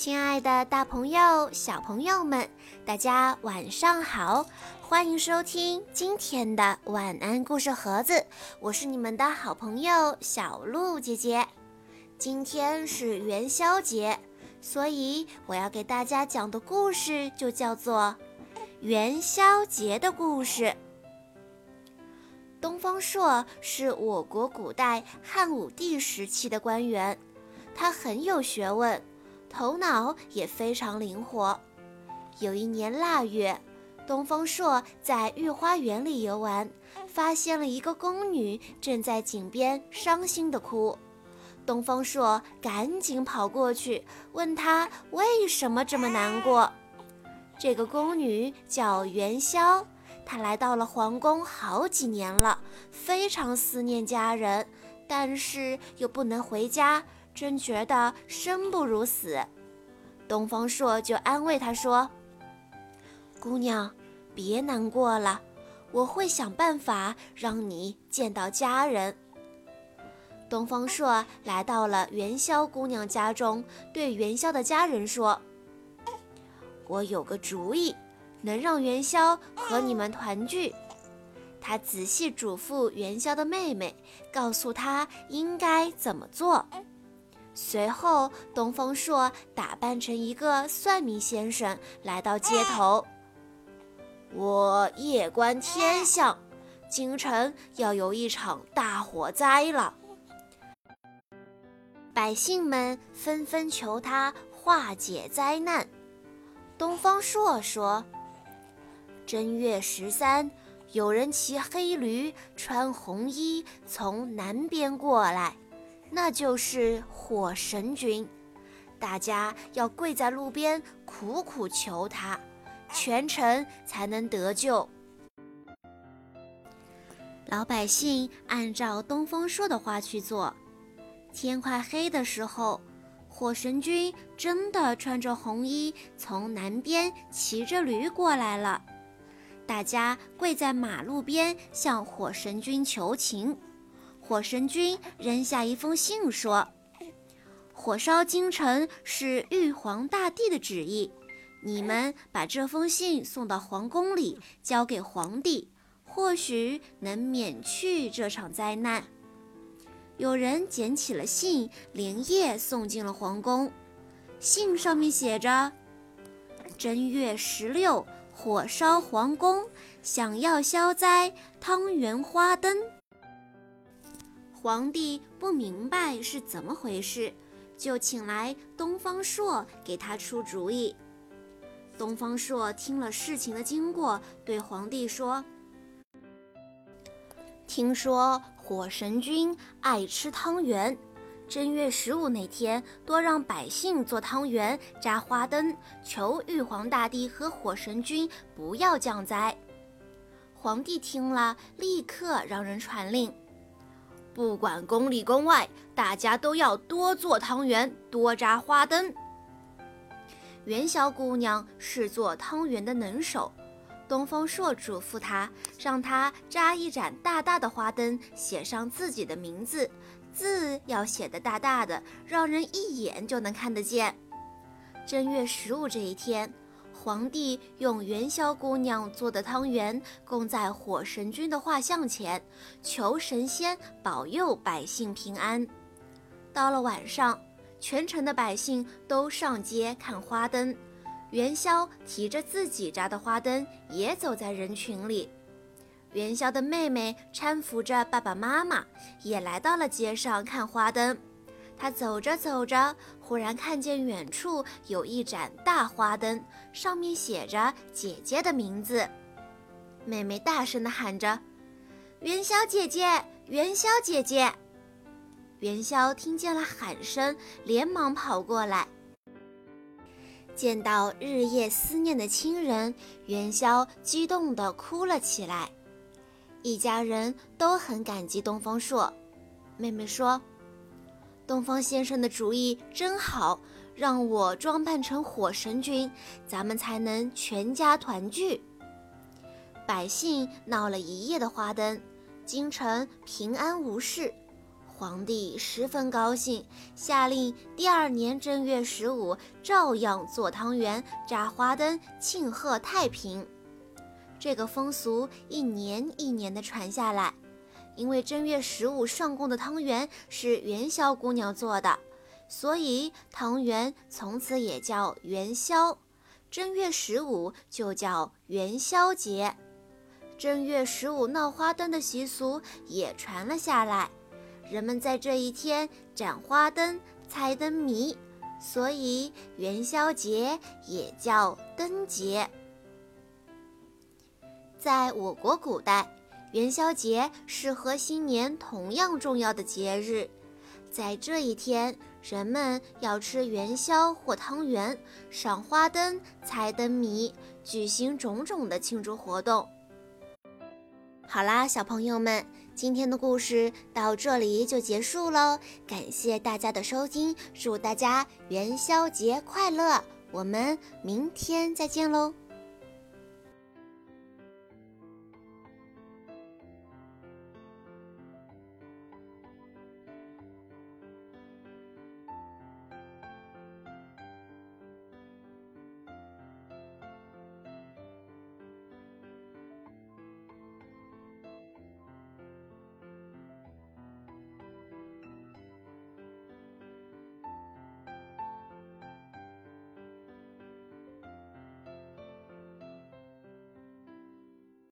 亲爱的，大朋友、小朋友们，大家晚上好！欢迎收听今天的晚安故事盒子，我是你们的好朋友小鹿姐姐。今天是元宵节，所以我要给大家讲的故事就叫做《元宵节的故事》。东方朔是我国古代汉武帝时期的官员，他很有学问。头脑也非常灵活。有一年腊月，东方朔在御花园里游玩，发现了一个宫女正在井边伤心地哭。东方朔赶紧跑过去，问她为什么这么难过。这个宫女叫元宵，她来到了皇宫好几年了，非常思念家人，但是又不能回家。真觉得生不如死，东方朔就安慰她说：“姑娘，别难过了，我会想办法让你见到家人。”东方朔来到了元宵姑娘家中，对元宵的家人说：“我有个主意，能让元宵和你们团聚。”他仔细嘱咐元宵的妹妹，告诉她应该怎么做。随后，东方朔打扮成一个算命先生来到街头。我夜观天象，京城要有一场大火灾了。百姓们纷纷求他化解灾难。东方朔说：“正月十三，有人骑黑驴，穿红衣，从南边过来。”那就是火神君，大家要跪在路边苦苦求他，全城才能得救。老百姓按照东方朔的话去做，天快黑的时候，火神君真的穿着红衣从南边骑着驴过来了。大家跪在马路边向火神君求情。火神君扔下一封信说：“火烧京城是玉皇大帝的旨意，你们把这封信送到皇宫里，交给皇帝，或许能免去这场灾难。”有人捡起了信，连夜送进了皇宫。信上面写着：“正月十六，火烧皇宫，想要消灾，汤圆花灯。”皇帝不明白是怎么回事，就请来东方朔给他出主意。东方朔听了事情的经过，对皇帝说：“听说火神君爱吃汤圆，正月十五那天多让百姓做汤圆、扎花灯，求玉皇大帝和火神君不要降灾。”皇帝听了，立刻让人传令。不管宫里宫外，大家都要多做汤圆，多扎花灯。元宵姑娘是做汤圆的能手，东方朔嘱咐她，让她扎一盏大大的花灯，写上自己的名字，字要写得大大的，让人一眼就能看得见。正月十五这一天。皇帝用元宵姑娘做的汤圆供在火神君的画像前，求神仙保佑百姓平安。到了晚上，全城的百姓都上街看花灯，元宵提着自己扎的花灯也走在人群里。元宵的妹妹搀扶着爸爸妈妈，也来到了街上看花灯。他走着走着，忽然看见远处有一盏大花灯，上面写着姐姐的名字。妹妹大声地喊着：“元宵姐姐，元宵姐姐！”元宵听见了喊声，连忙跑过来，见到日夜思念的亲人，元宵激动地哭了起来。一家人都很感激东方朔。妹妹说。东方先生的主意真好，让我装扮成火神君，咱们才能全家团聚。百姓闹了一夜的花灯，京城平安无事。皇帝十分高兴，下令第二年正月十五照样做汤圆、扎花灯，庆贺太平。这个风俗一年一年的传下来，因为正月十五上供的汤圆是元宵姑娘做的，所以汤圆从此也叫元宵。正月十五就叫元宵节。正月十五闹花灯的习俗也传了下来。人们在这一天展花灯、猜灯谜，所以元宵节也叫灯节。在我国古代，元宵节是和新年同样重要的节日。在这一天，人们要吃元宵或汤圆，赏花灯、猜灯谜，举行种种的庆祝活动。好啦，小朋友们。今天的故事到这里就结束喽，感谢大家的收听，祝大家元宵节快乐！我们明天再见喽。